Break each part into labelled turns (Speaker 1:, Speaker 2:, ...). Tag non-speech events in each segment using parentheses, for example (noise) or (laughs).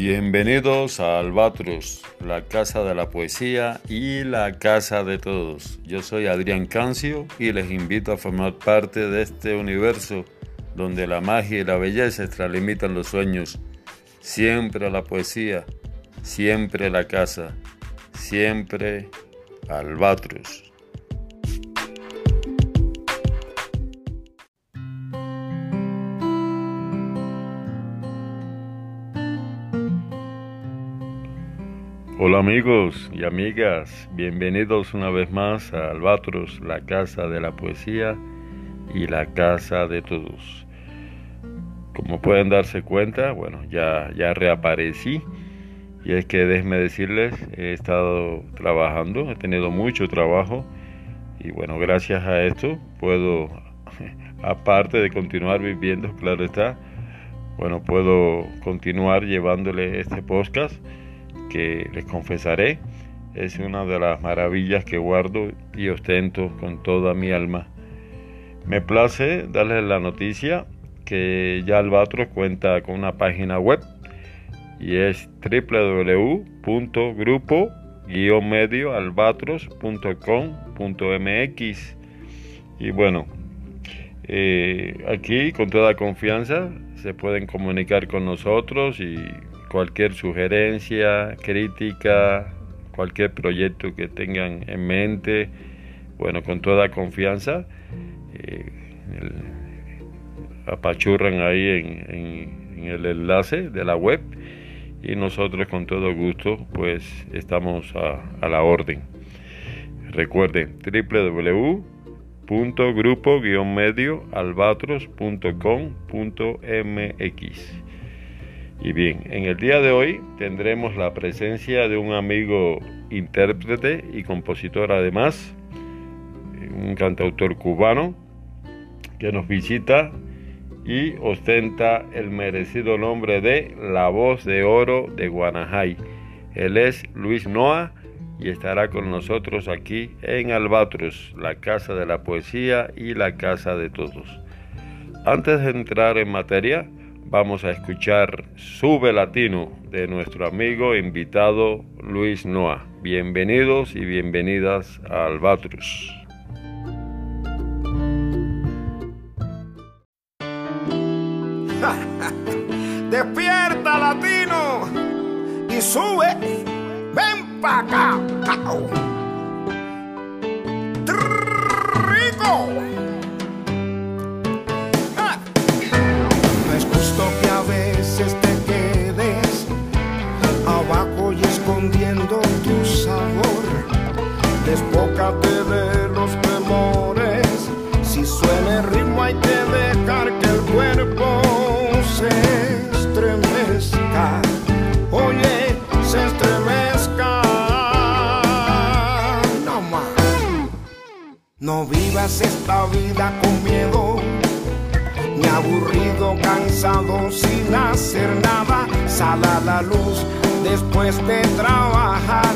Speaker 1: Bienvenidos a Albatros, la casa de la poesía y la casa de todos. Yo soy Adrián Cancio y les invito a formar parte de este universo donde la magia y la belleza extralimitan los sueños. Siempre la poesía, siempre la casa, siempre Albatros. Hola amigos y amigas, bienvenidos una vez más a Albatros, la casa de la poesía y la casa de todos. Como pueden darse cuenta, bueno, ya, ya reaparecí. Y es que déjenme decirles, he estado trabajando, he tenido mucho trabajo. Y bueno, gracias a esto puedo, (laughs) aparte de continuar viviendo, claro está, bueno, puedo continuar llevándole este podcast que les confesaré es una de las maravillas que guardo y ostento con toda mi alma. Me place darles la noticia que ya Albatros cuenta con una página web y es www.grupo-medioalbatros.com.mx y bueno, eh, aquí con toda confianza se pueden comunicar con nosotros y cualquier sugerencia, crítica, cualquier proyecto que tengan en mente, bueno, con toda confianza, eh, apachurran ahí en, el enlace de la web y nosotros con todo gusto pues estamos a, la orden. Recuerden www.grupo-medioalbatros.com.mx y bien, en el día de hoy tendremos la presencia de un amigo intérprete y compositor además, un cantautor cubano que nos visita y ostenta el merecido nombre de La Voz de Oro de Guanajay. Él es Luis Noa y estará con nosotros aquí en Albatros, la casa de la poesía y la casa de todos. Antes de entrar en materia, vamos a escuchar Sube Latino de nuestro amigo invitado Luis Noa. Bienvenidos y bienvenidas a Albatros. (laughs)
Speaker 2: Despierta latino y sube, ven pa' acá. Rico. Tu sabor. Despócate de los temores. Si suena ritmo, hay que dejar que el cuerpo se estremezca. Oye, se estremezca. No más. No vivas esta vida con miedo ni aburrido, cansado, sin hacer nada. Sal a la luz después de trabajar.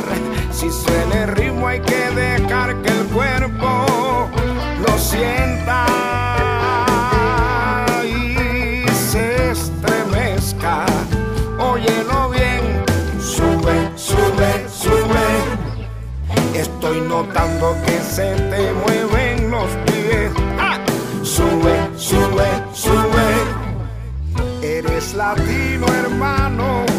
Speaker 2: Si suena ritmo hay que dejar que el cuerpo lo sienta y se estremezca. Óyelo bien, sube, sube, sube. Estoy notando que se te mueven los pies. Sube, sube, sube. Eres latino, hermano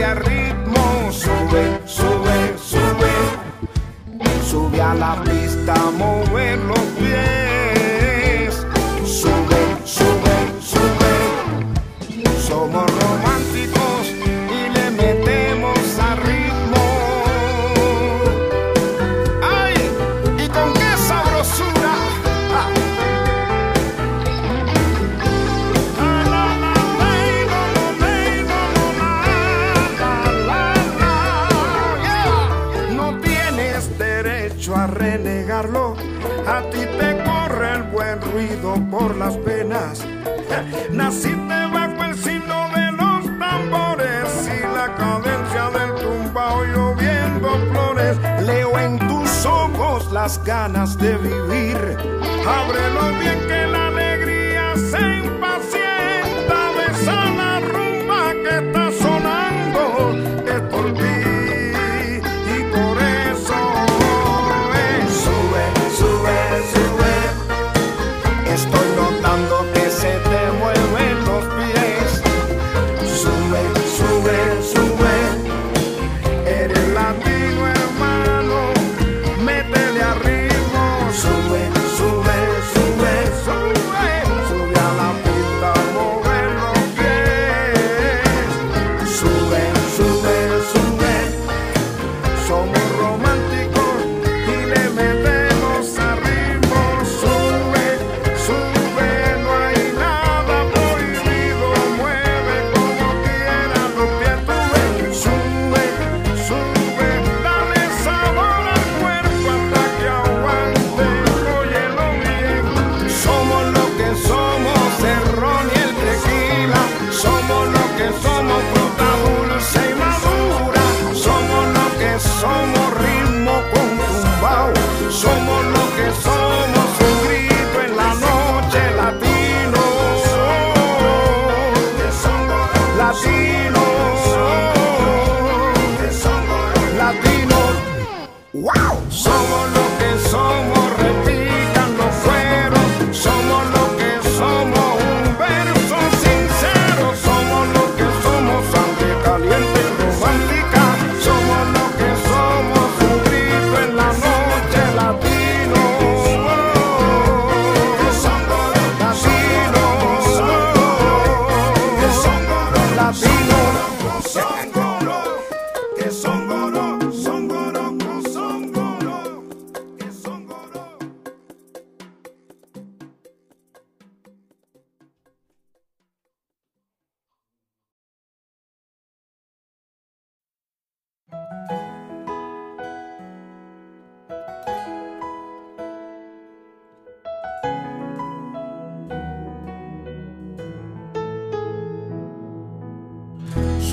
Speaker 2: ritmo, sube, sube, sube, sube a la pista, mover los pies, Naciste bajo el signo de los tambores y la cadencia del tumbao lloviendo flores. Leo en tus ojos las ganas de vivir. Ábrelo bien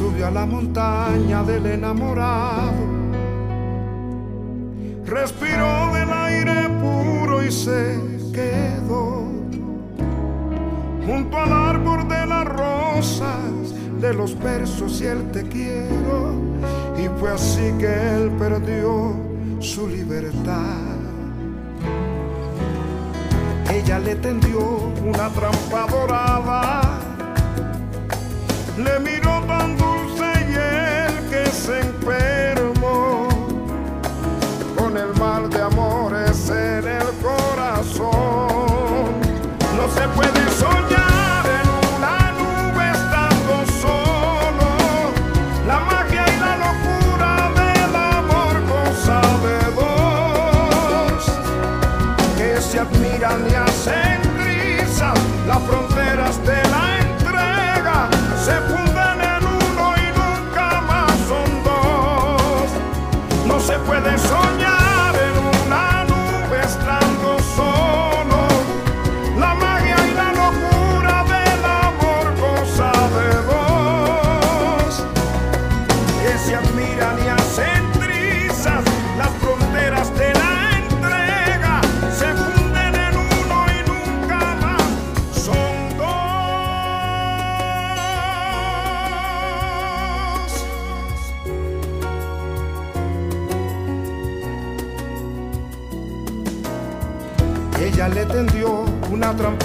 Speaker 2: subió a la montaña del enamorado, respiró del aire puro y se quedó junto al árbol de las rosas, de los versos y el te quiero, y fue así que él perdió su libertad. Ella le tendió una trampa dorada, le miró tan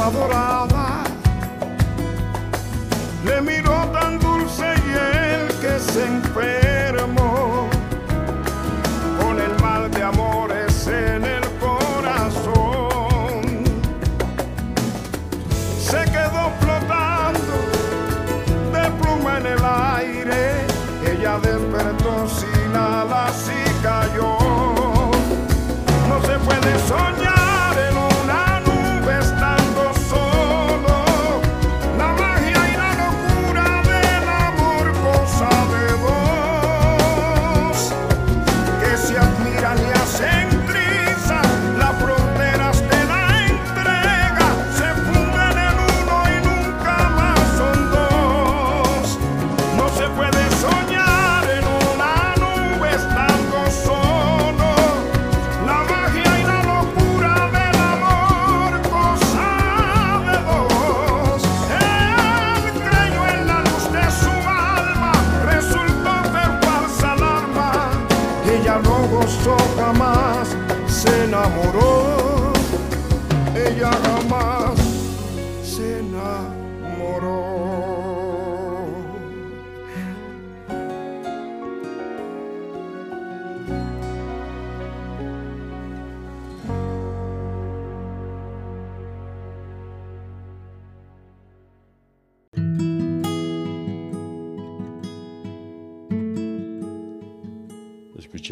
Speaker 2: una trampa dorada, le miró tan dulce y él que se enfermó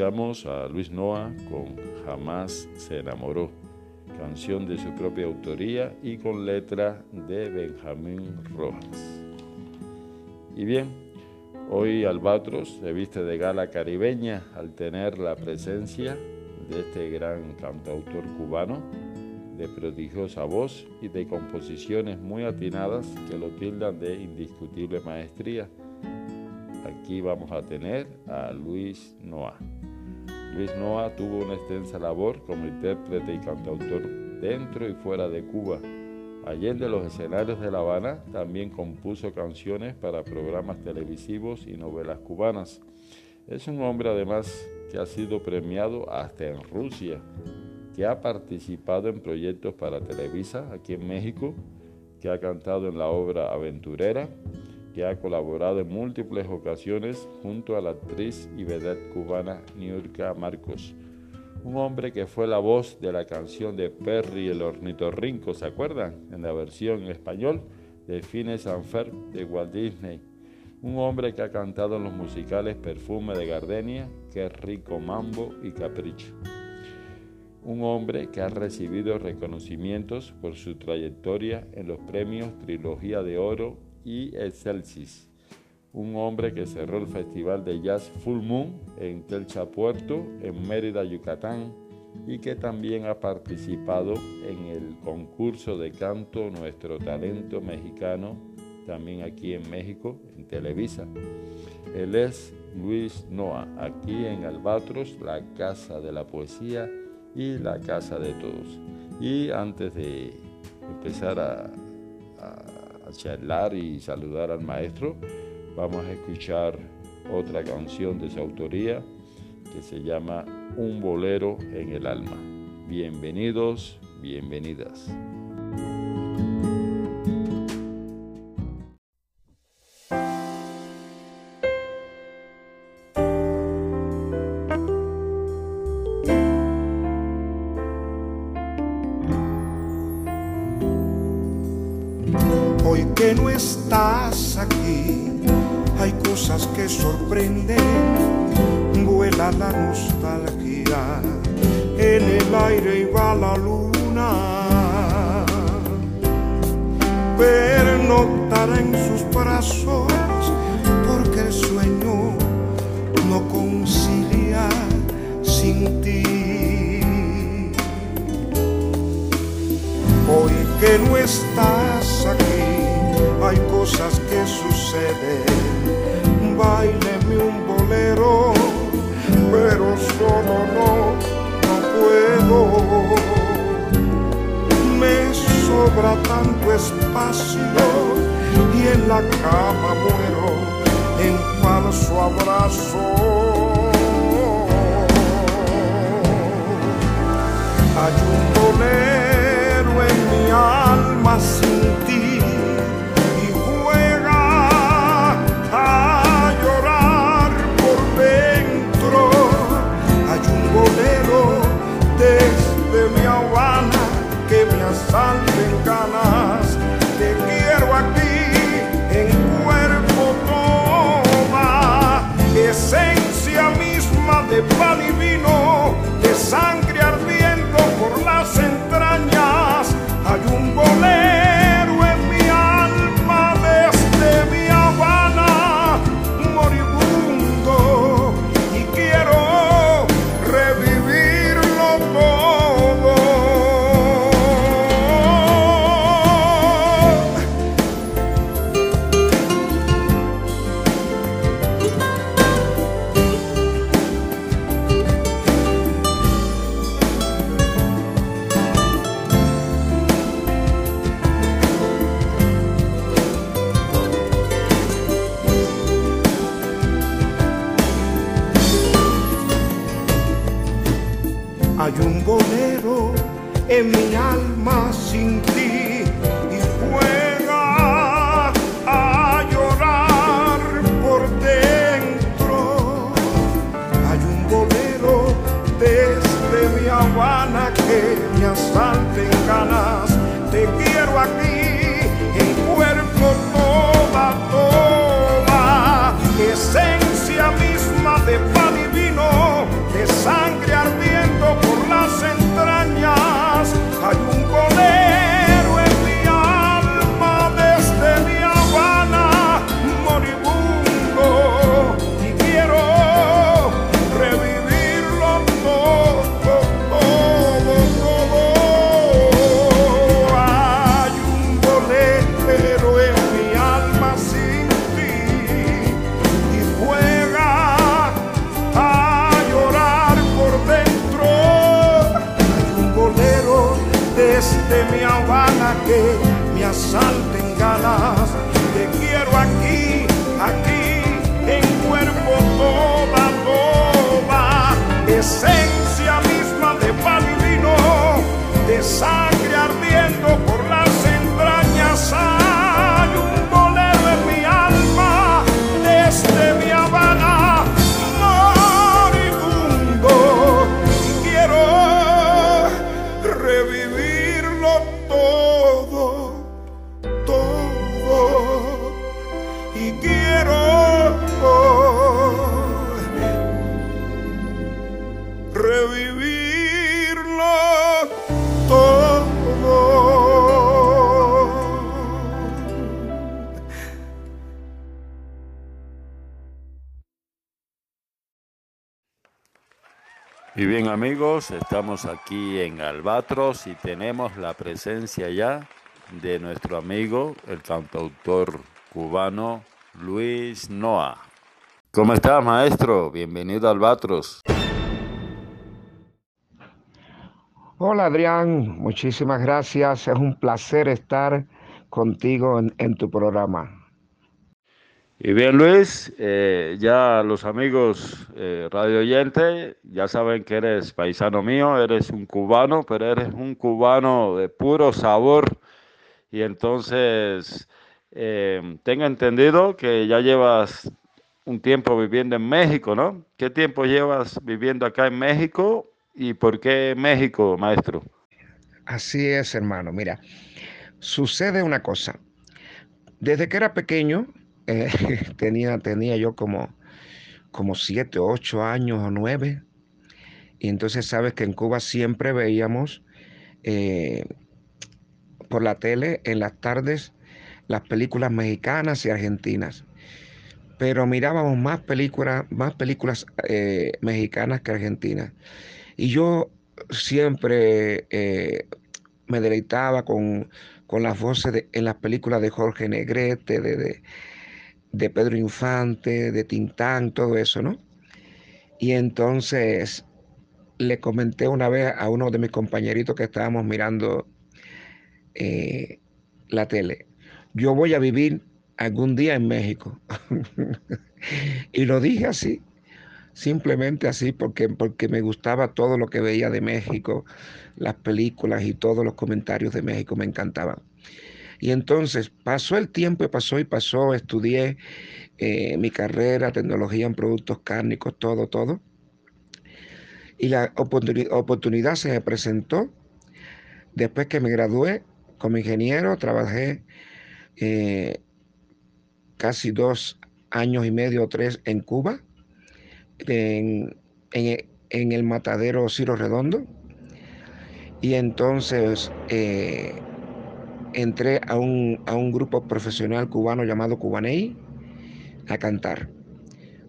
Speaker 1: Escuchamos a Luis Noa con Jamás se enamoró, canción de su propia autoría y con letra de Benjamín Rojas. Y bien, hoy Albatros se viste de gala caribeña al tener la presencia de este gran cantautor cubano de prodigiosa voz y de composiciones muy atinadas que lo tildan de indiscutible maestría. Aquí vamos a tener a Luis Noa. Luis Noa tuvo una extensa labor como intérprete y cantautor dentro y fuera de Cuba. Allende los escenarios de La Habana también compuso canciones para programas televisivos y novelas cubanas. Es un hombre además que ha sido premiado hasta en Rusia, que ha participado en proyectos para Televisa aquí en México, que ha cantado en la obra Aventurera, que ha colaborado en múltiples ocasiones junto a la actriz y vedette cubana Niurka Marcos. Un hombre que fue la voz de la canción de Perry el ornitorrinco, ¿se acuerdan? En la versión en español de Phineas and de Walt Disney. Un hombre que ha cantado en los musicales Perfume de Gardenia, Qué rico mambo y Capricho. Un hombre que ha recibido reconocimientos por su trayectoria en los premios Trilogía de Oro y Excelsis, un hombre que cerró el Festival de Jazz Full Moon en Telcha Puerto, en Mérida, Yucatán, y que también ha participado en el concurso de canto Nuestro Talento Mexicano,
Speaker 2: también aquí en México, en Televisa. Él es Luis Noa, aquí en Albatros, la Casa de la Poesía y la Casa de Todos. Y antes de empezar a charlar y saludar al maestro, vamos a escuchar otra canción de su autoría que se llama Un bolero en el alma. Bienvenidos, bienvenidas.
Speaker 1: de mi que me asalten ganas. Te quiero aquí, aquí, en cuerpo toda, toda, esencia misma de pan de sangre ardiendo.
Speaker 2: amigos, estamos aquí en Albatros y tenemos la presencia ya de nuestro amigo, el cantautor
Speaker 1: cubano Luis Noa. ¿Cómo estás, maestro? Bienvenido a Albatros.
Speaker 3: Hola, Adrián. Muchísimas gracias. Es un placer estar contigo en tu programa.
Speaker 1: Y bien, Luis, eh, ya los amigos eh, radio oyentes ya saben que eres paisano mío, eres un cubano, pero eres un cubano de puro sabor. Y entonces, eh, tengo entendido que ya llevas un tiempo viviendo en México, ¿no? ¿Qué tiempo llevas viviendo acá en México y por qué México, maestro?
Speaker 3: Así es, hermano. Mira, sucede una cosa. Desde que era pequeño, eh, (laughs) tenía, tenía yo como, como siete, ocho años o nueve. Y entonces sabes que en Cuba siempre veíamos eh, por la tele en las tardes las películas mexicanas y argentinas. Pero mirábamos más películas, más películas eh, mexicanas que argentinas. Y yo siempre me deleitaba con, las voces en las películas de Jorge Negrete, de, de Pedro Infante, de Tintán, todo eso, ¿no? Y entonces le comenté una vez a uno de mis compañeritos que estábamos mirando eh, la tele, yo voy a vivir algún día en México. (laughs) y lo dije así, simplemente así, porque, porque me gustaba todo lo que veía de México, las películas y todos los comentarios de México me encantaban. Y entonces pasó el tiempo y pasó y pasó, estudié eh, mi carrera, tecnología en productos cárnicos, todo, todo. Y la oportunidad se me presentó. Después que me gradué como ingeniero, trabajé eh, casi dos años y medio o tres en Cuba, en, el matadero Ciro Redondo. Y entonces eh, entré a un, a un grupo profesional cubano llamado Cubanei a cantar.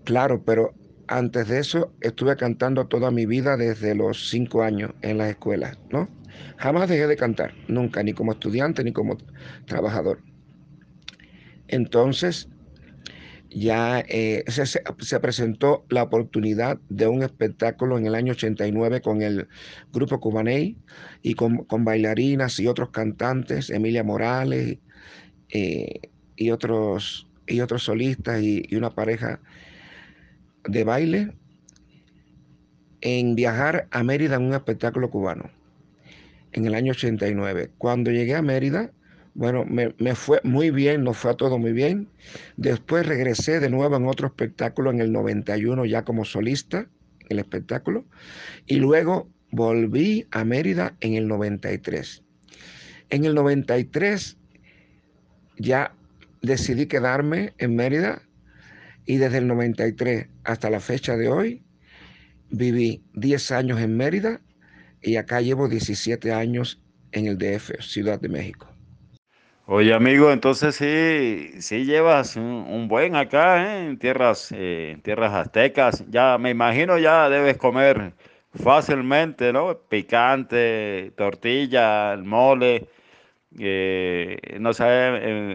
Speaker 3: Claro, pero antes de eso estuve cantando toda mi vida desde los cinco años en las escuelas, ¿no? Jamás dejé de cantar, nunca, ni como estudiante ni como trabajador. Entonces, ya eh, se, presentó la oportunidad de un espectáculo en el año 89 con el grupo Cubaney y con, bailarinas y otros cantantes, Emilia Morales eh, y, otros, y otros solistas y, y, una pareja de baile, en viajar a Mérida en un espectáculo cubano en el año 89. Cuando llegué a Mérida, bueno, me, fue muy bien, nos fue a todo muy bien. Después regresé de nuevo en otro espectáculo en el 91 ya como solista, el espectáculo. Y luego volví a Mérida en el 93. En el 93 ya decidí quedarme en Mérida y desde el 93 hasta la fecha de hoy viví 10 años en Mérida y acá llevo 17 años en el DF, Ciudad de México.
Speaker 1: Oye, amigo, entonces sí, sí llevas un, buen acá, ¿eh? en tierras, eh, tierras aztecas. Ya me imagino ya debes comer fácilmente, ¿no? Picante, tortilla, el mole. Eh, no sé,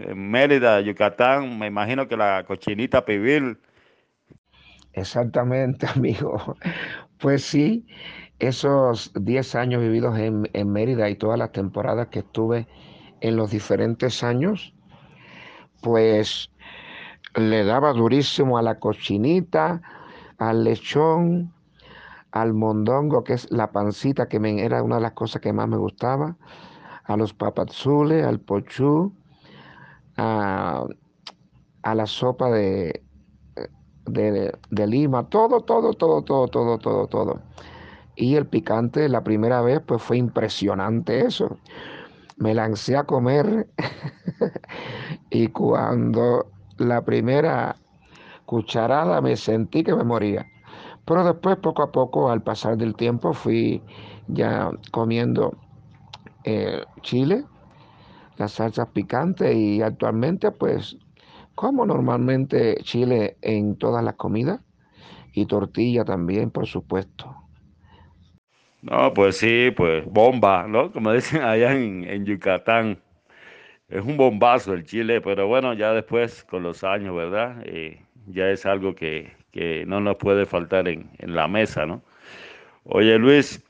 Speaker 1: en, Mérida, Yucatán, me imagino que la cochinita pibil.
Speaker 3: Exactamente, (laughs) amigo. Pues sí, esos 10 años vividos en, en Mérida y todas las temporadas que estuve en los diferentes años, pues le daba durísimo a la cochinita, al lechón, al mondongo, que es la pancita, que me, era una de las cosas que más me gustaba, a los papazules, al pochú, a, la sopa de, de, de, lima, todo, todo, todo, todo, todo, todo, todo. Y el picante, la primera vez, pues fue impresionante eso me lancé a comer (laughs) y cuando la primera cucharada me sentí que me moría. Pero después, poco a poco, al pasar del tiempo, fui ya comiendo eh, chile, las salsas picantes y actualmente pues como normalmente chile en todas las comidas y tortilla también, por supuesto.
Speaker 1: No, pues sí, pues bomba, ¿no? Como (laughs) dicen allá en, Yucatán. es un bombazo el chile, pero bueno, ya después con los años, ¿verdad? Eh, ya es algo que, que, no nos puede faltar en, en la mesa, ¿no? Oye Luis,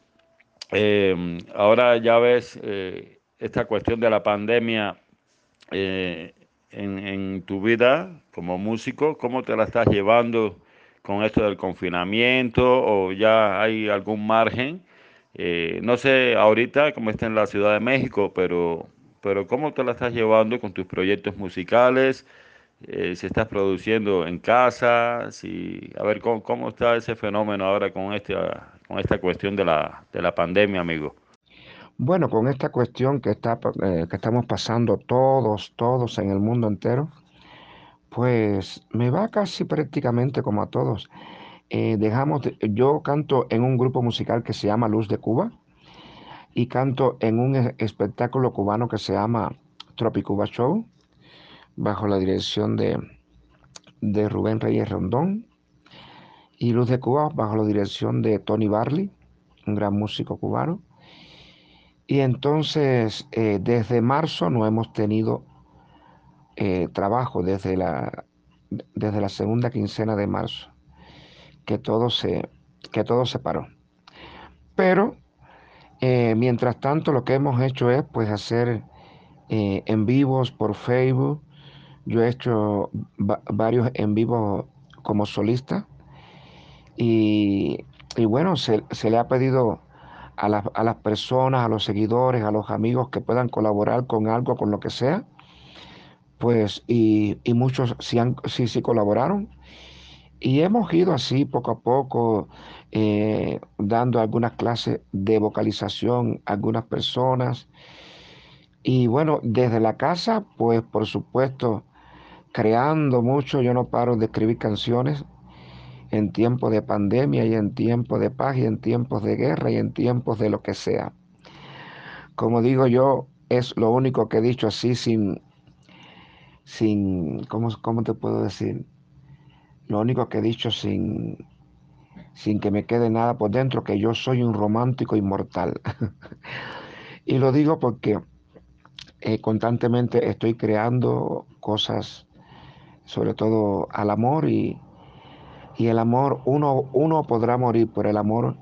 Speaker 1: eh, ahora ya ves eh, esta cuestión de la pandemia eh, en, en, tu vida como músico, ¿cómo te la estás llevando con esto del confinamiento o ya hay algún margen? Eh, no sé ahorita cómo está en la Ciudad de México, pero, pero ¿cómo te la estás llevando con tus proyectos musicales? Eh, si estás produciendo en casa, si, a ver, ¿cómo, cómo está ese fenómeno ahora con, este, con esta cuestión de la, de la pandemia, amigo?
Speaker 3: Bueno, con esta cuestión que, está, eh, que estamos pasando todos, todos en el mundo entero, pues me va casi prácticamente como a todos. Eh, dejamos, de- yo canto en un grupo musical que se llama Luz de Cuba y canto en un e- espectáculo cubano que se llama Tropicuba Show, bajo la dirección de, de Rubén Reyes Rondón y Luz de Cuba bajo la dirección de Tony Barley, un gran músico cubano. Y entonces, eh, desde marzo no hemos tenido eh, trabajo, desde la, desde la segunda quincena de marzo, que todo se, que todo se paró. Pero, eh, mientras tanto, lo que hemos hecho es pues hacer eh, en vivos por Facebook. Yo he hecho va- varios en vivos como solista y, y bueno, se, se le ha pedido a las, a las personas, a los seguidores, a los amigos que puedan colaborar con algo, con lo que sea, pues y, y muchos sí, han, sí, sí colaboraron. Y hemos ido así poco a poco eh, dando algunas clases de vocalización a algunas personas. Y bueno, desde la casa, pues por supuesto, creando mucho, yo no paro de escribir canciones en tiempos de pandemia y en tiempos de paz y en tiempos de guerra y en tiempos de lo que sea. Como digo yo, es lo único que he dicho así sin, sin, ¿cómo, cómo te puedo decir? Lo único que he dicho sin, sin que me quede nada por dentro, que yo soy un romántico inmortal. (laughs) y lo digo porque eh, constantemente estoy creando cosas, sobre todo al amor y, y el amor, uno, uno podrá morir, pero el amor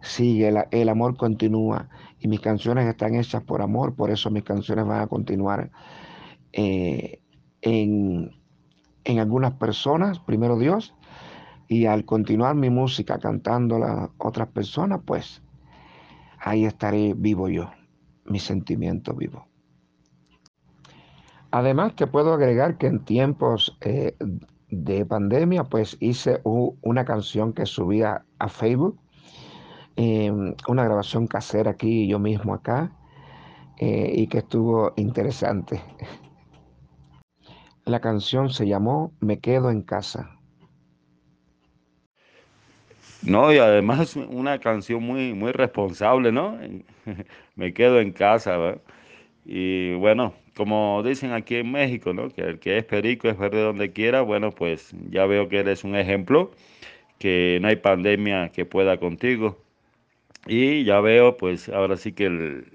Speaker 3: sigue, el, amor continúa. Y mis canciones están hechas por amor, por eso mis canciones van a continuar eh, en, en, algunas personas, primero Dios, y al continuar mi música cantándola a otras personas, pues ahí estaré vivo yo, mi sentimiento vivo. Además, te puedo agregar que en tiempos eh, de pandemia, pues hice una canción que subía a Facebook, eh, una grabación casera aquí, yo mismo acá, eh, y que estuvo interesante. La canción se llamó Me quedo en casa.
Speaker 1: No, y además una canción muy, muy responsable, ¿no? (laughs) Me quedo en casa, ¿verdad? Y bueno, como dicen aquí en México, ¿no? Que el que es perico es verde donde quiera. Bueno, pues ya veo que eres un ejemplo, que no hay pandemia que pueda contigo. Y ya veo, pues ahora sí que el,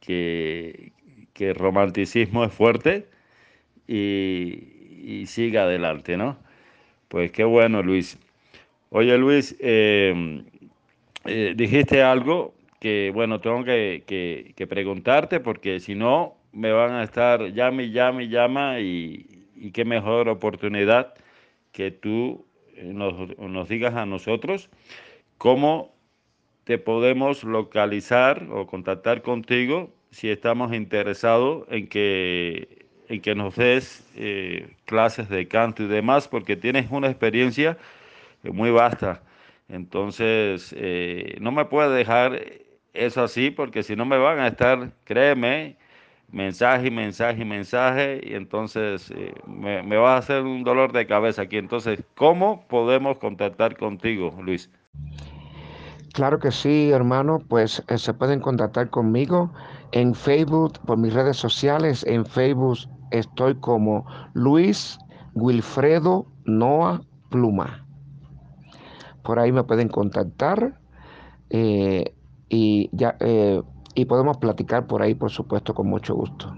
Speaker 1: que, que el romanticismo es fuerte y, sigue adelante, ¿no? Pues qué bueno, Luis. Oye, Luis, eh, eh, dijiste algo que, bueno, tengo que, que, preguntarte porque si no me van a estar llame, llame, llama y, y qué mejor oportunidad que tú nos, nos, digas a nosotros cómo te podemos localizar o contactar contigo si estamos interesados en que, en que nos des eh, clases de canto y demás, porque tienes una experiencia muy vasta. Entonces, eh, no me puedes dejar eso así, porque si no me van a estar, créeme, mensaje, mensaje, mensaje, y entonces eh, me, me, va a hacer un dolor de cabeza aquí. Entonces, ¿cómo podemos contactar contigo, Luis?
Speaker 3: Claro que sí, hermano, pues eh, se pueden contactar conmigo en Facebook, por mis redes sociales. En Facebook estoy como Luis Wilfredo Noa Pluma. Por ahí me pueden contactar eh, y ya eh, y podemos platicar por ahí, por supuesto, con mucho gusto.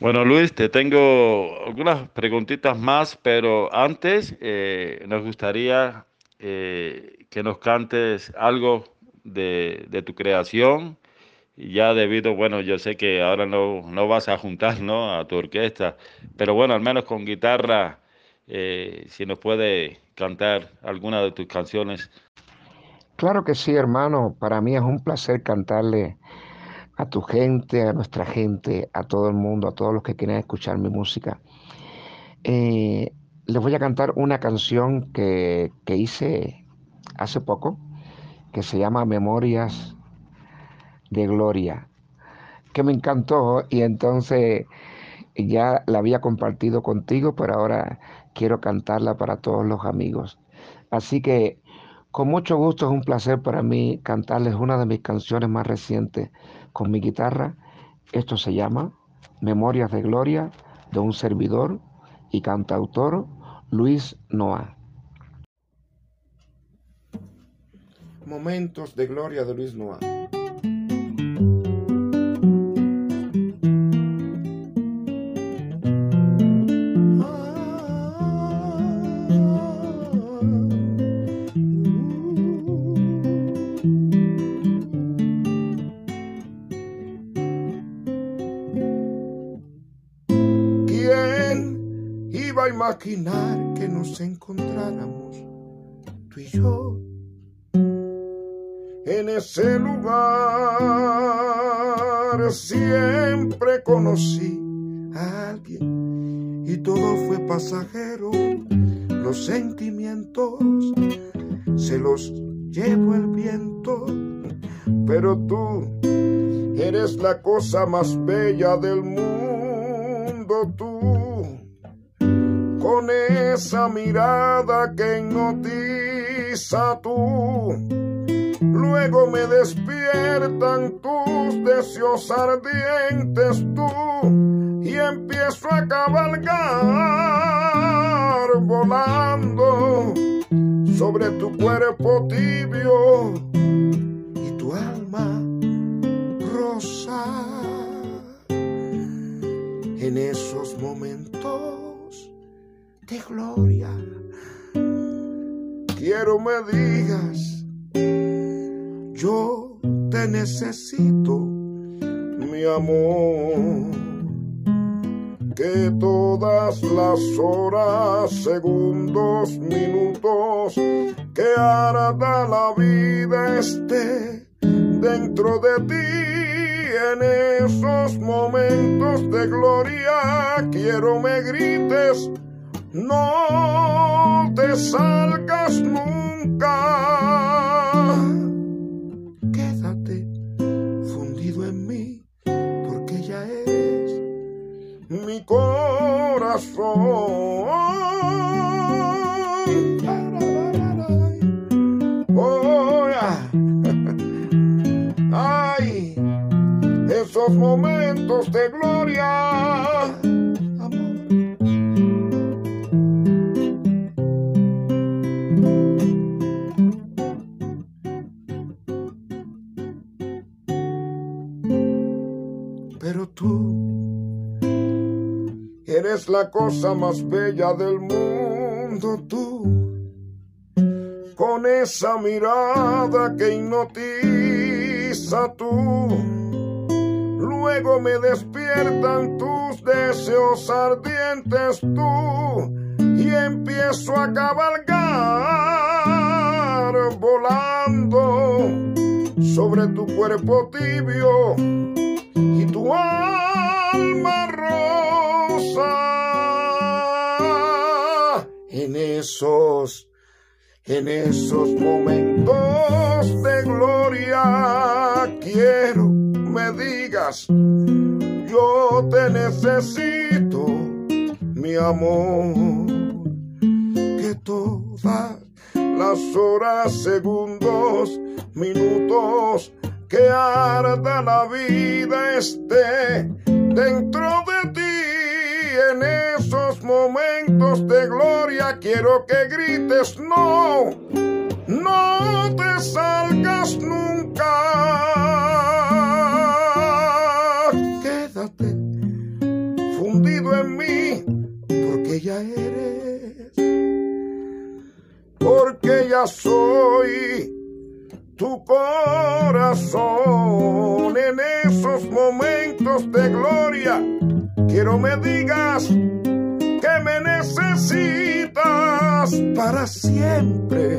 Speaker 1: Bueno, Luis, te tengo algunas preguntitas más, pero antes nos gustaría eh, que nos cantes algo de, de, tu creación. Ya debido, bueno, yo sé que ahora no, no vas a juntar ¿no? a tu orquesta, pero bueno, al menos con guitarra, eh, si nos puede cantar alguna de tus canciones.
Speaker 3: Claro que sí, hermano. Para mí es un placer cantarle a tu gente, a nuestra gente, a todo el mundo, a todos los que quieren escuchar mi música. Eh, les voy a cantar una canción que, que hice hace poco, que se llama Memorias de Gloria, que me encantó y entonces ya la había compartido contigo, pero ahora quiero cantarla para todos los amigos. Así que con mucho gusto es un placer para mí cantarles una de mis canciones más recientes con mi guitarra. Esto se llama Memorias de Gloria de un servidor y cantautor Luis Noah.
Speaker 2: Momentos de Gloria de Luis Noah. imaginar que nos encontráramos tú y yo en ese lugar. Siempre conocí a alguien y todo fue pasajero. Los sentimientos se los llevo el viento, pero tú eres la cosa más bella del mundo. Tú con esa mirada que hipnotiza tú. Luego me despiertan tus deseos ardientes tú y empiezo a cabalgar volando sobre tu cuerpo tibio y tu alma rosa. En esos momentos gloria. Quiero me digas, yo te necesito, mi amor. Que todas las horas, segundos, minutos que arda la vida esté dentro de ti en esos momentos de gloria quiero me grites no te salgas nunca. Quédate fundido en mí, porque ya eres mi corazón. (laughs) Ay, esos momentos de gloria cosa más bella del mundo tú, con esa mirada que hipnotiza tú. Luego me despiertan tus deseos ardientes tú. Y empiezo a cabalgar volando sobre tu cuerpo tibio y tu alma en en esos momentos de gloria quiero me digas, yo te necesito, mi amor, que todas las horas, segundos, minutos, que arda la vida esté dentro en esos momentos de gloria quiero que grites no, no te salgas nunca. eres, porque ya soy tu corazón en esos momentos de gloria. Quiero me digas que me necesitas para siempre,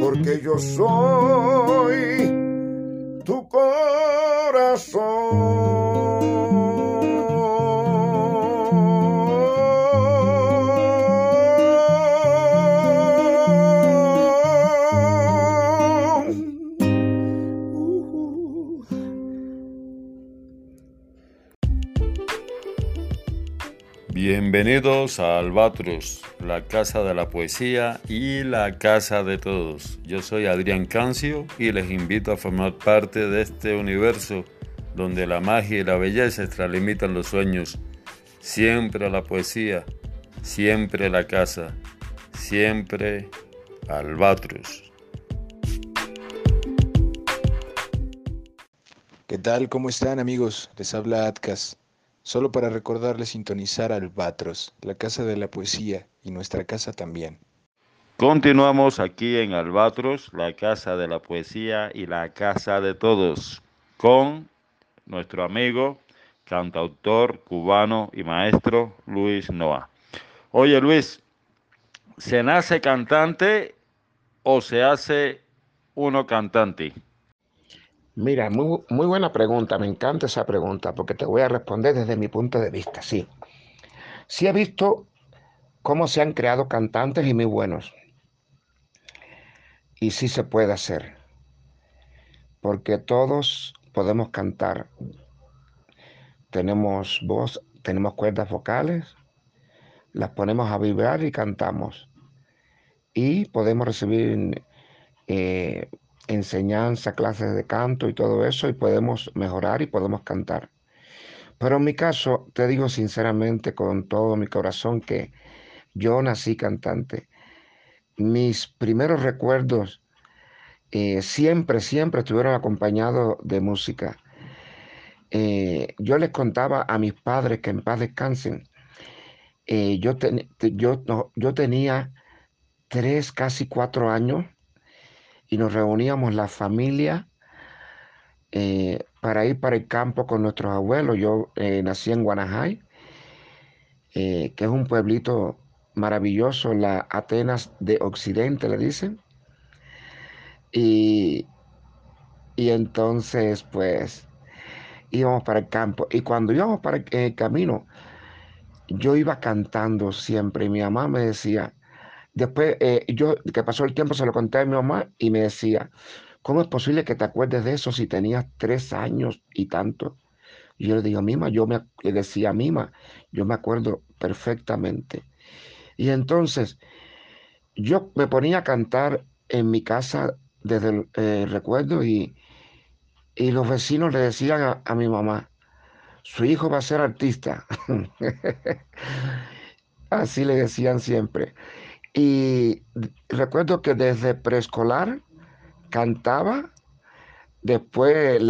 Speaker 2: porque yo soy tu corazón.
Speaker 1: Bienvenidos a Albatros, la casa de la poesía y la casa de todos. Yo soy Adrián Cancio y les invito a formar parte de este universo donde la magia y la belleza extralimitan los sueños. Siempre la poesía, siempre la casa, siempre Albatros.
Speaker 4: ¿Qué tal? ¿Cómo están amigos? Les habla Atkas solo para recordarles sintonizar Albatros, la casa de la poesía y nuestra casa también.
Speaker 1: Continuamos aquí en Albatros, la casa de la poesía y la casa de todos, con nuestro amigo, cantautor cubano y maestro Luis Noa. Oye Luis, ¿se nace cantante o se hace uno cantante?
Speaker 3: Mira, muy, muy buena pregunta, me encanta esa pregunta porque te voy a responder desde mi punto de vista, sí. Sí he visto cómo se han creado cantantes y muy buenos. Y sí se puede hacer, porque todos podemos cantar. Tenemos voz, tenemos cuerdas vocales, las ponemos a vibrar y cantamos. Y podemos recibir eh, enseñanza, clases de canto y todo eso y podemos mejorar y podemos cantar. Pero en mi caso, te digo sinceramente con todo mi corazón que yo nací cantante. Mis primeros recuerdos eh, siempre, siempre estuvieron acompañados de música. Eh, yo les contaba a mis padres que en paz descansen. Eh, yo, yo, yo tenía tres, casi cuatro años y nos reuníamos la familia eh, para ir para el campo con nuestros abuelos. Yo eh, nací en Guanajay, eh, que es un pueblito maravilloso, la Atenas de Occidente, le dicen. Y, y entonces, pues, íbamos para el campo. Y cuando íbamos para el camino, yo iba cantando siempre. Mi mamá me decía, Después, eh, yo, que pasó el tiempo, se lo conté a mi mamá y me decía, ¿cómo es posible que te acuerdes de eso si tenías tres años y tanto? Y yo le digo, Mima, yo me le decía, Mima, yo me acuerdo perfectamente. Y entonces, yo me ponía a cantar en mi casa desde el eh, recuerdo y, y los vecinos le decían a, a mi mamá, su hijo va a ser artista. (laughs) Así le decían siempre. Y recuerdo que desde preescolar cantaba, después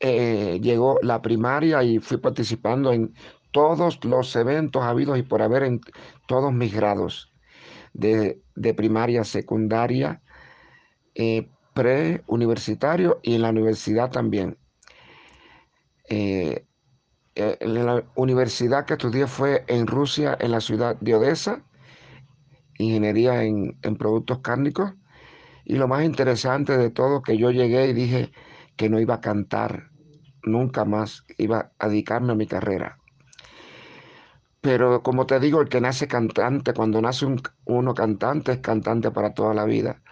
Speaker 3: eh, llegó la primaria y fui participando en todos los eventos habidos y por haber en todos mis grados de, primaria, secundaria, eh, pre-universitario y en la universidad también. Eh, la universidad que estudié fue en Rusia, en la ciudad de Odessa, ingeniería en, productos cárnicos. Y lo más interesante de todo, que yo llegué y dije que no iba a cantar nunca más, iba a dedicarme a mi carrera. Pero como te digo, el que nace cantante, cuando nace uno cantante, es cantante para toda la vida.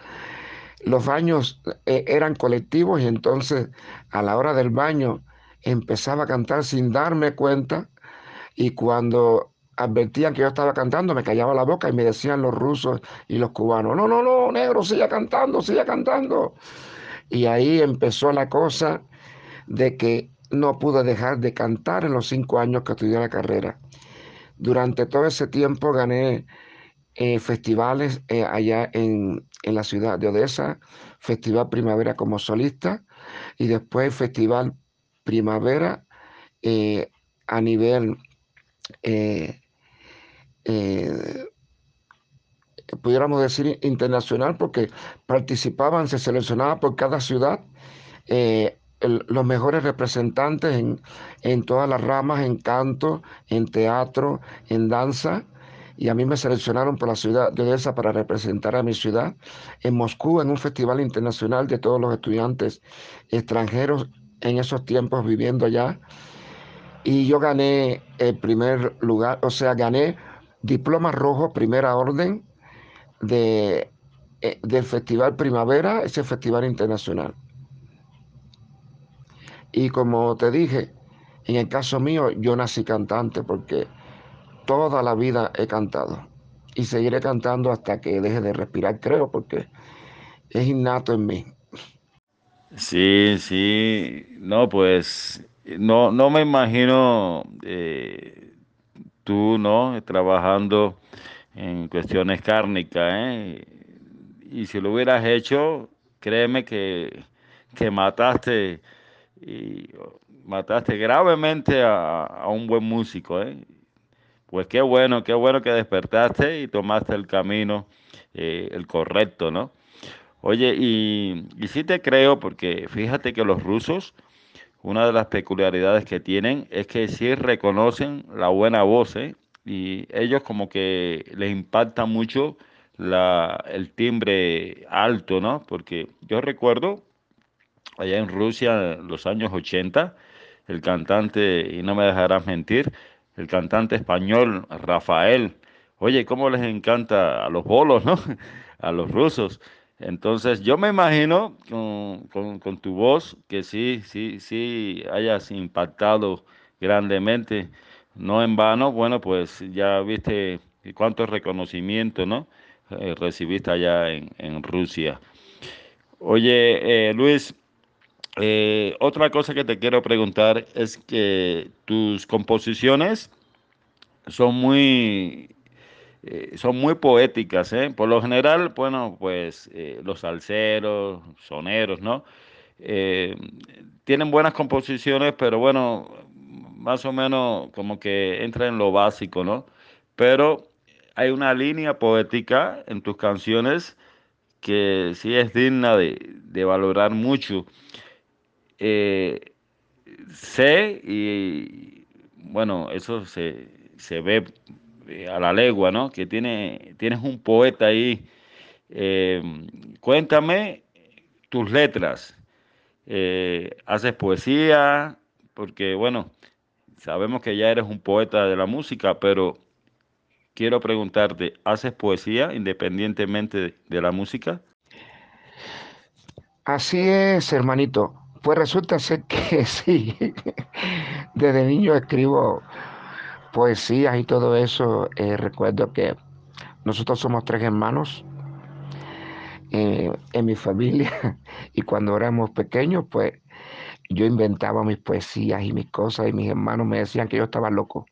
Speaker 3: Los baños eh, eran colectivos y entonces a la hora del baño empezaba a cantar sin darme cuenta y cuando advertían que yo estaba cantando, me callaba la boca y me decían los rusos y los cubanos, no, no, no, negro, siga cantando, siga cantando. Y ahí empezó la cosa de que no pude dejar de cantar en los cinco años que estudié la carrera. Durante todo ese tiempo gané eh, festivales eh, allá en, la ciudad de Odessa, Festival Primavera como solista y después Festival Primavera eh, a nivel pudiéramos decir internacional, porque participaban, se seleccionaba por cada ciudad eh, los mejores representantes en, en, todas las ramas, en canto, en teatro, en danza. Y a mí me seleccionaron por la ciudad de Odessa para representar a mi ciudad en Moscú, en un festival internacional de todos los estudiantes extranjeros en esos tiempos viviendo allá. Y yo gané el primer lugar, o sea, gané diploma rojo, primera orden de, eh, del Festival Primavera, ese festival internacional. Y como te dije, en el caso mío, yo nací cantante porque toda la vida he cantado y seguiré cantando hasta que deje de respirar, creo, porque es innato en mí.
Speaker 1: Sí, sí, no, pues no, no me imagino eh, tú, ¿no? Trabajando en cuestiones cárnicas, ¿eh? Y si lo hubieras hecho, créeme que, que mataste y mataste gravemente a, un buen músico, ¿eh? Pues qué bueno, qué bueno que despertaste y tomaste el camino, eh, el correcto, ¿no? Oye, y, y sí te creo, porque fíjate que los rusos, una de las peculiaridades que tienen es que sí reconocen la buena voz, ¿eh? Y ellos como que les impacta mucho la, el timbre alto, ¿no? Porque yo recuerdo allá en Rusia, en los años 80, el cantante, y no me dejarás mentir, el cantante español Rafael. Oye, cómo les encanta a los bolos, ¿no? (laughs) A los rusos. Entonces, yo me imagino con, con, tu voz que sí, sí, sí hayas impactado grandemente. No en vano, bueno, pues ya viste cuánto reconocimiento, ¿no? Eh, recibiste allá en, en Rusia. Oye, eh, Luis, eh, otra cosa que te quiero preguntar es que tus composiciones son muy, eh, son muy poéticas, ¿eh? Por lo general, bueno, pues los salseros, soneros, ¿no? tienen buenas composiciones, pero bueno, más o menos como que entra en lo básico, ¿no? Pero hay una línea poética en tus canciones que sí es digna de, de valorar mucho eh, sé y bueno, eso se, se ve eh, a la legua, ¿no? Que tiene, tienes un poeta ahí. Eh, cuéntame tus letras. Eh, ¿Haces poesía? Porque, bueno, sabemos que ya eres un poeta de la música, pero quiero preguntarte, ¿haces poesía independientemente de la música?
Speaker 3: Así es, hermanito. Pues resulta ser que (laughs) sí, desde niño escribo poesías y todo eso. Eh, recuerdo que nosotros somos tres hermanos eh, en mi familia (laughs) y cuando éramos pequeños, pues yo inventaba mis poesías y mis cosas y mis hermanos me decían que yo estaba loco.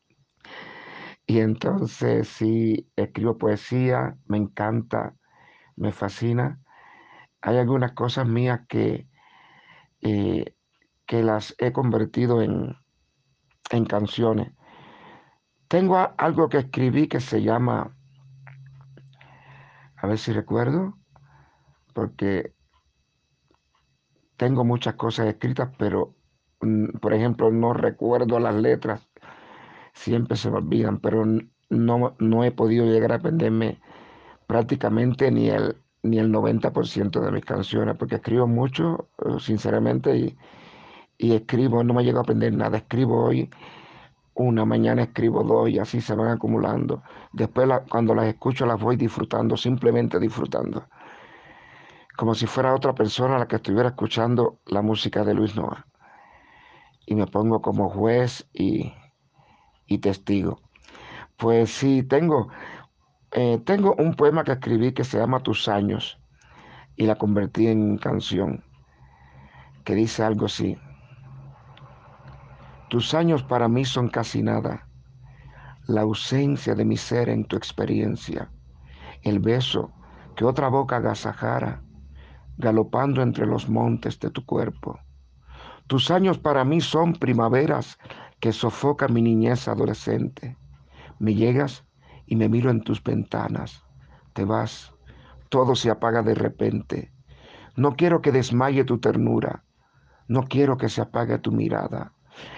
Speaker 3: Y entonces sí, escribo poesía, me encanta, me fascina. Hay algunas cosas mías que eh, que las he convertido en, en canciones. Tengo algo que escribí que se llama, a ver si recuerdo, porque tengo muchas cosas escritas, pero mm, por ejemplo no recuerdo las letras, siempre se me olvidan, pero no, no he podido llegar a aprenderme prácticamente ni el ni el 90% de mis canciones, porque escribo mucho, eh, sinceramente, y, y, escribo, no me llego a aprender nada, escribo hoy una, mañana escribo dos y así se van acumulando. Después cuando las escucho las voy disfrutando, simplemente disfrutando, como si fuera otra persona la que estuviera escuchando la música de Luis Noah. Y me pongo como juez y, y testigo. Pues sí, tengo eh, tengo un poema que escribí que se llama Tus años y la convertí en canción, que dice algo así. Tus años para mí son casi nada, la ausencia de mi ser en tu experiencia, el beso que otra boca agasajara, galopando entre los montes de tu cuerpo. Tus años para mí son primaveras que sofocan mi niñez adolescente. Me llegas y me miro en tus ventanas. Te vas, todo se apaga de repente. No quiero que desmaye tu ternura, no quiero que se apague tu mirada.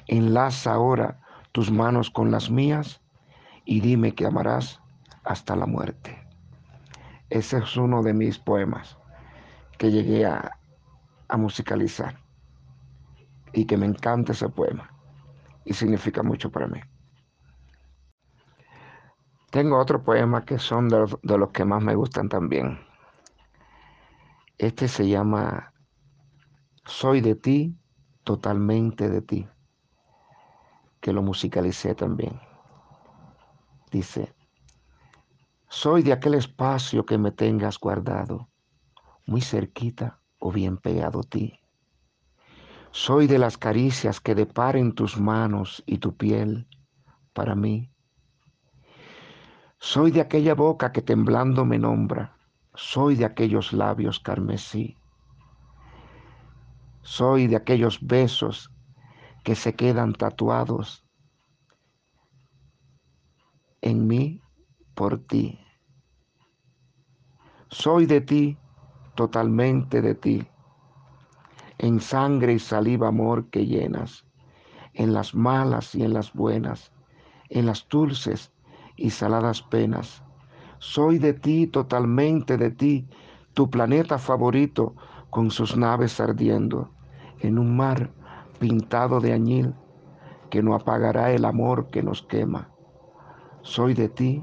Speaker 3: Enlaza ahora tus manos con las mías y dime que amarás hasta la muerte. Ese es uno de mis poemas que llegué a, a musicalizar y que me encanta ese poema y significa mucho para mí. Tengo otro poema que son de los, de los que más me gustan también. Este se llama Soy de ti, totalmente de ti, que lo musicalicé también. Dice, soy de aquel espacio que me tengas guardado, muy cerquita o bien pegado a ti. Soy de las caricias que deparen tus manos y tu piel para mí. Soy de aquella boca que temblando me nombra. Soy de aquellos labios carmesí. Soy de aquellos besos que se quedan tatuados en mí por ti. Soy de ti, totalmente de ti en sangre y saliva amor que llenas, en las malas y en las buenas, en las dulces y saladas penas. Soy de ti, totalmente de ti, tu planeta favorito con sus naves ardiendo, en un mar pintado de añil que no apagará el amor que nos quema. Soy de ti,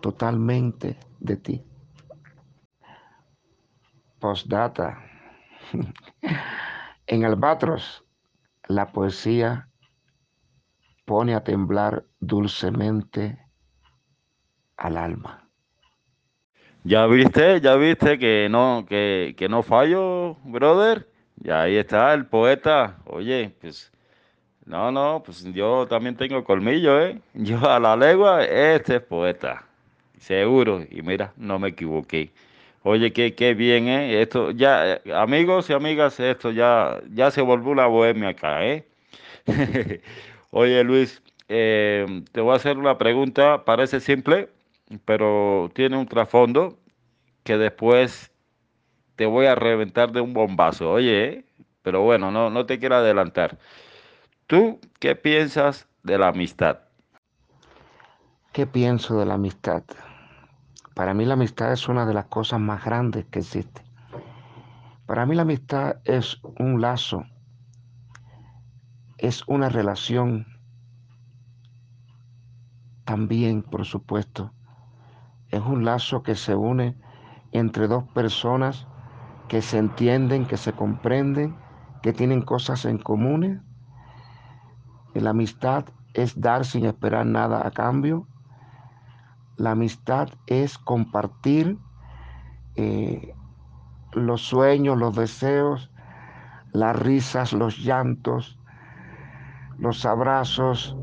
Speaker 3: totalmente de ti. Postdata. (laughs) En Albatros, la poesía pone a temblar dulcemente al alma.
Speaker 1: Ya viste, ya viste que no, que, que no fallo, brother. Y ahí está el poeta. Oye, pues, no, no, pues yo también tengo colmillo, ¿eh? (laughs) Yo a la legua, este es poeta. Seguro. Y mira, no me equivoqué. Oye, qué, qué bien, ¿eh? Esto ya, eh, amigos y amigas, esto ya, ya se volvió una bohemia acá, ¿eh? (laughs) Oye, Luis, eh, te voy a hacer una pregunta, parece simple, pero tiene un trasfondo que después te voy a reventar de un bombazo, oye, ¿eh? Pero bueno, no, no te quiero adelantar. ¿Tú qué piensas de la amistad?
Speaker 3: ¿Qué pienso de la amistad? Para mí la amistad es una de las cosas más grandes que existe. Para mí la amistad es un lazo, es una relación también, por supuesto. Es un lazo que se une entre dos personas que se entienden, que se comprenden, que tienen cosas en común. La amistad es dar sin esperar nada a cambio. La amistad es compartir eh, los sueños, los deseos, las risas, los llantos, los abrazos.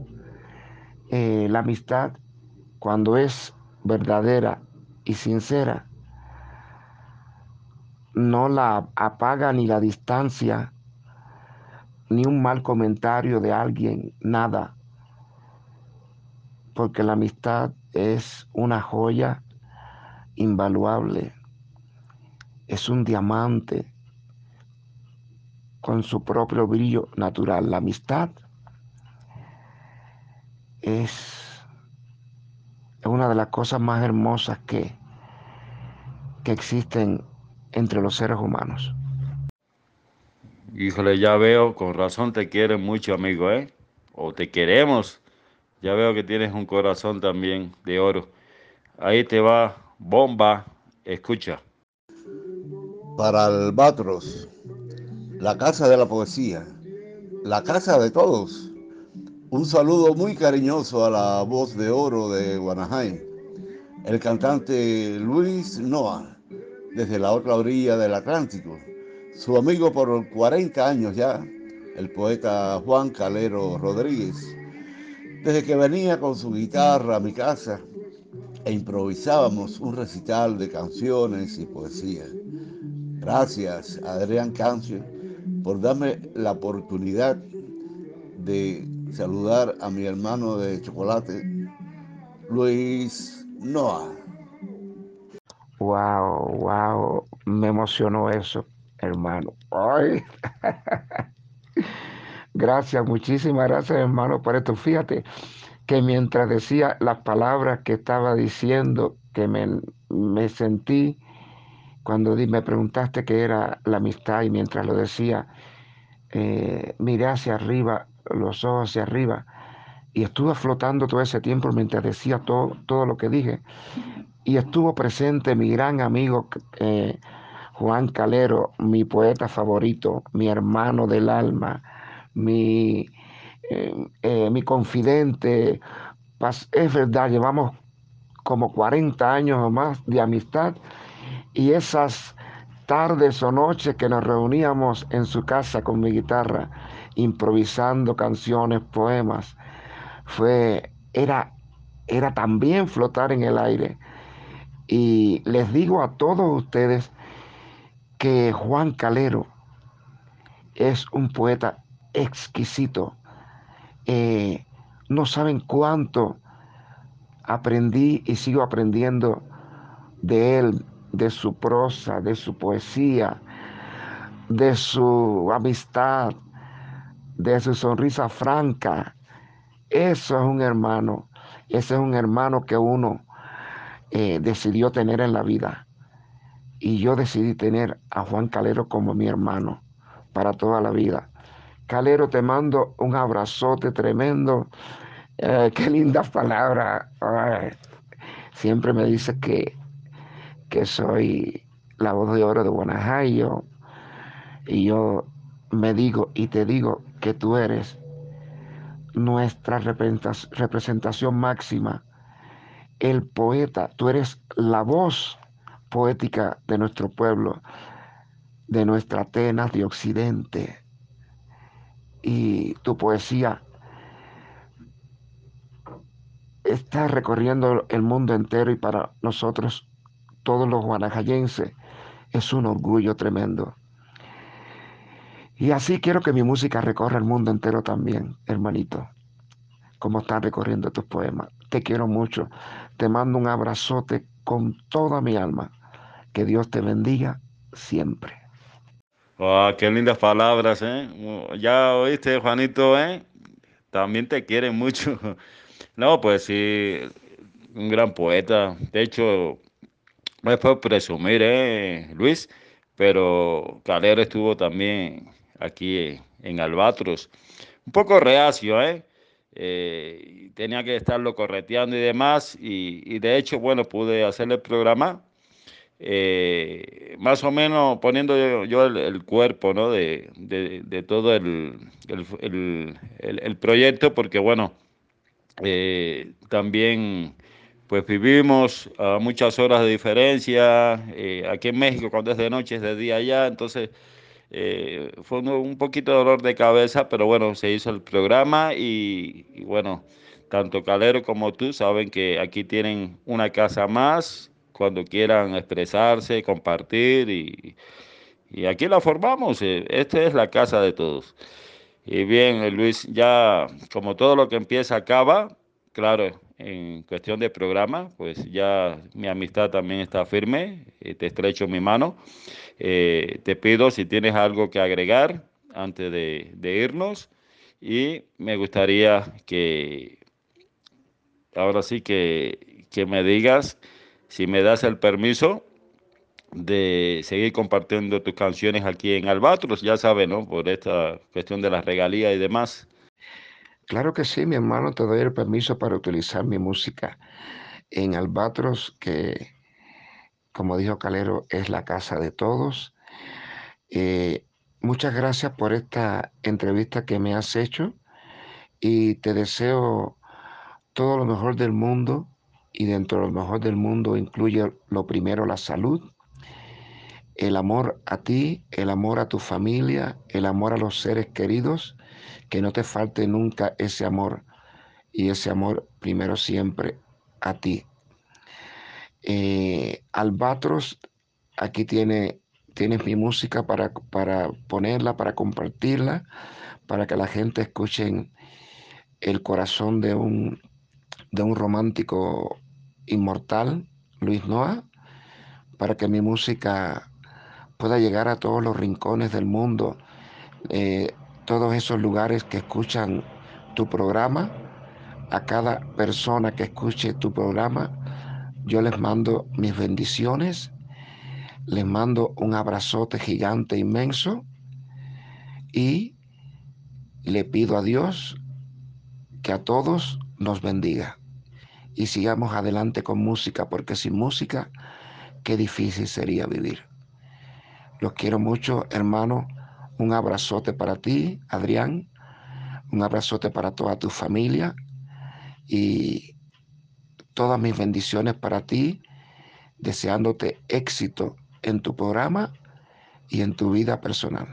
Speaker 3: Eh, la amistad, cuando es verdadera y sincera, no la apaga ni la distancia, ni un mal comentario de alguien, nada. Porque la amistad es una joya invaluable, es un diamante con su propio brillo natural. La amistad es una de las cosas más hermosas que, que existen entre los seres humanos.
Speaker 1: Híjole, ya veo, con razón te quieren mucho, amigo, ¿eh? O te queremos. Ya veo que tienes un corazón también de oro. Ahí te va, bomba, escucha.
Speaker 5: Para Albatros, la casa de la poesía, la casa de todos. Un saludo muy cariñoso a la voz de oro de Guanajay, el cantante Luis Noah, desde la otra orilla del Atlántico. Su amigo por 40 años ya, el poeta Juan Calero Rodríguez desde que venía con su guitarra a mi casa e improvisábamos un recital de canciones y poesía. Gracias Adrián Cancio por darme la oportunidad de saludar a mi hermano de chocolate, Luis Noah.
Speaker 3: Wow, wow, me emocionó eso, hermano. Ay. (laughs) gracias, muchísimas gracias, hermano, por esto. Fíjate que mientras decía las palabras que estaba diciendo, que me, me sentí cuando me preguntaste qué era la amistad y mientras lo decía, eh, miré hacia arriba, los ojos hacia arriba, y estuve flotando todo ese tiempo mientras decía todo, todo lo que dije y estuvo presente mi gran amigo eh, Juan Calero, mi poeta favorito, mi hermano del alma, mi, eh, eh, mi confidente. Es verdad, llevamos como 40 años o más de amistad y esas tardes o noches que nos reuníamos en su casa con mi guitarra, improvisando canciones, poemas, fue, era, era también flotar en el aire y les digo a todos ustedes que Juan Calero es un poeta exquisito. Eh, no saben cuánto aprendí y sigo aprendiendo de él, de su prosa, de su poesía, de su amistad, de su sonrisa franca. Eso es un hermano, ese es un hermano que uno eh, decidió tener en la vida. Y yo decidí tener a Juan Calero como mi hermano para toda la vida. Calero, te mando un abrazote tremendo. Eh, qué lindas palabras. siempre me dice que, que soy la voz de oro de Guanajuato. Y yo me digo y te digo que tú eres nuestra representación máxima el poeta, tú eres la voz poética de nuestro pueblo, de nuestra Atenas de Occidente. Y tu poesía está recorriendo el mundo entero y para nosotros, todos los guanajayenses, es un orgullo tremendo. Y así quiero que mi música recorra el mundo entero también, hermanito, como están recorriendo tus poemas. Te quiero mucho. Te mando un abrazote con toda mi alma. Que Dios te bendiga siempre.
Speaker 1: Oh, qué lindas palabras, ¿eh? Ya oíste, Juanito, ¿eh? También te quiere mucho. (laughs) No, pues sí, un gran poeta. De hecho, no es por presumir, ¿eh, Luis? Pero Calero estuvo también aquí en Albatros. Un poco reacio, ¿eh? Eh, tenía que estarlo correteando y demás, y, de hecho, bueno, pude hacer el programa, eh, más o menos poniendo yo, el, cuerpo, ¿no? De, todo el, el, proyecto, porque bueno, eh, también pues vivimos a muchas horas de diferencia, aquí en México cuando es de noche es de día allá, entonces eh, fue un, poquito de dolor de cabeza, pero bueno, se hizo el programa y, bueno, tanto Calero como tú saben que aquí tienen una casa más cuando quieran expresarse, compartir y, aquí la formamos. Eh, esta es la casa de todos. Y bien, Luis, ya como todo lo que empieza acaba, claro, en cuestión de programa, pues ya mi amistad también está firme, eh, te estrecho mi mano. Eh, te pido si tienes algo que agregar antes de, irnos y me gustaría que ahora sí que, que me digas si me das el permiso de seguir compartiendo tus canciones aquí en Albatros, ya sabes, ¿no? Por esta cuestión de las regalías y demás.
Speaker 3: Claro que sí, mi hermano, te doy el permiso para utilizar mi música en Albatros, que como dijo Calero, es la casa de todos. Eh, muchas gracias por esta entrevista que me has hecho y te deseo todo lo mejor del mundo y dentro de lo mejor del mundo incluye lo primero la salud, el amor a ti, el amor a tu familia, el amor a los seres queridos, que no te falte nunca ese amor y ese amor primero siempre a ti. Eh, Albatros, aquí tiene, tienes mi música para, para ponerla, para compartirla, para que la gente escuche el corazón de un de un romántico inmortal, Luis Noah, para que mi música pueda llegar a todos los rincones del mundo, eh, todos esos lugares que escuchan tu programa, a cada persona que escuche tu programa, yo les mando mis bendiciones, les mando un abrazote gigante, inmenso, y le pido a Dios que a todos nos bendiga y sigamos adelante con música, porque sin música, qué difícil sería vivir. Los quiero mucho, hermano. Un abrazote para ti, Adrián. Un abrazote para toda tu familia. Y todas mis bendiciones para ti, deseándote éxito en tu programa y en tu vida personal.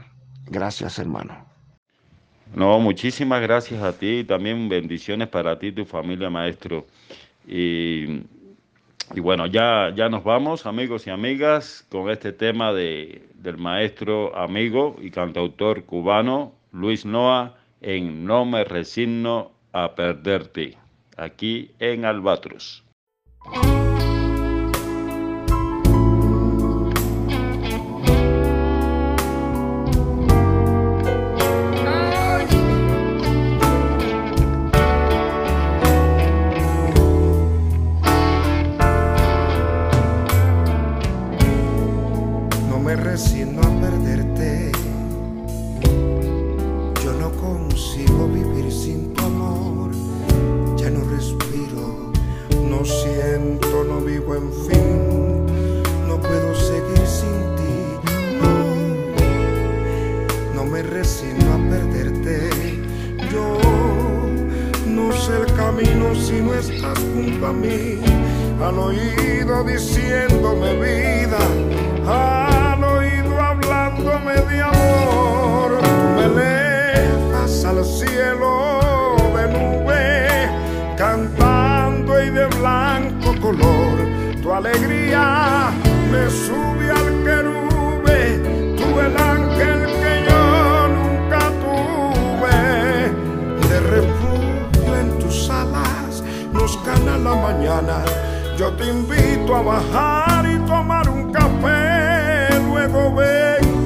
Speaker 3: Gracias, hermano.
Speaker 1: No, muchísimas gracias a ti. También bendiciones para ti y tu familia, maestro. Y, bueno, ya, ya nos vamos, amigos y amigas, con este tema de, del maestro, amigo y cantautor cubano Luis Noa en No me resigno a perderte, aquí en Albatros.
Speaker 2: tiendo a perderte. Yo no consigo vivir sin tu amor. Ya no respiro, no siento, no vivo, en fin. No puedo seguir sin ti. No, no me resigno a perderte. Yo no sé el camino si no estás junto a mí. Al oído diciéndome vida. Ah, mi amor, tú me elevas al cielo de nube, cantando y de blanco color. Tu alegría me sube al querube, tú el ángel que yo nunca tuve. De refugio en tus alas nos gana la mañana, yo te invito a bajar.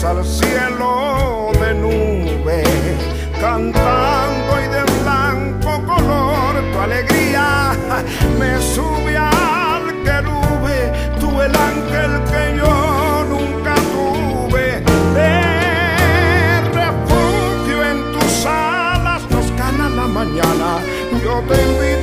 Speaker 2: al cielo de nube, cantando y de blanco color. Tu alegría me sube al querube, tú el ángel que yo yo te invito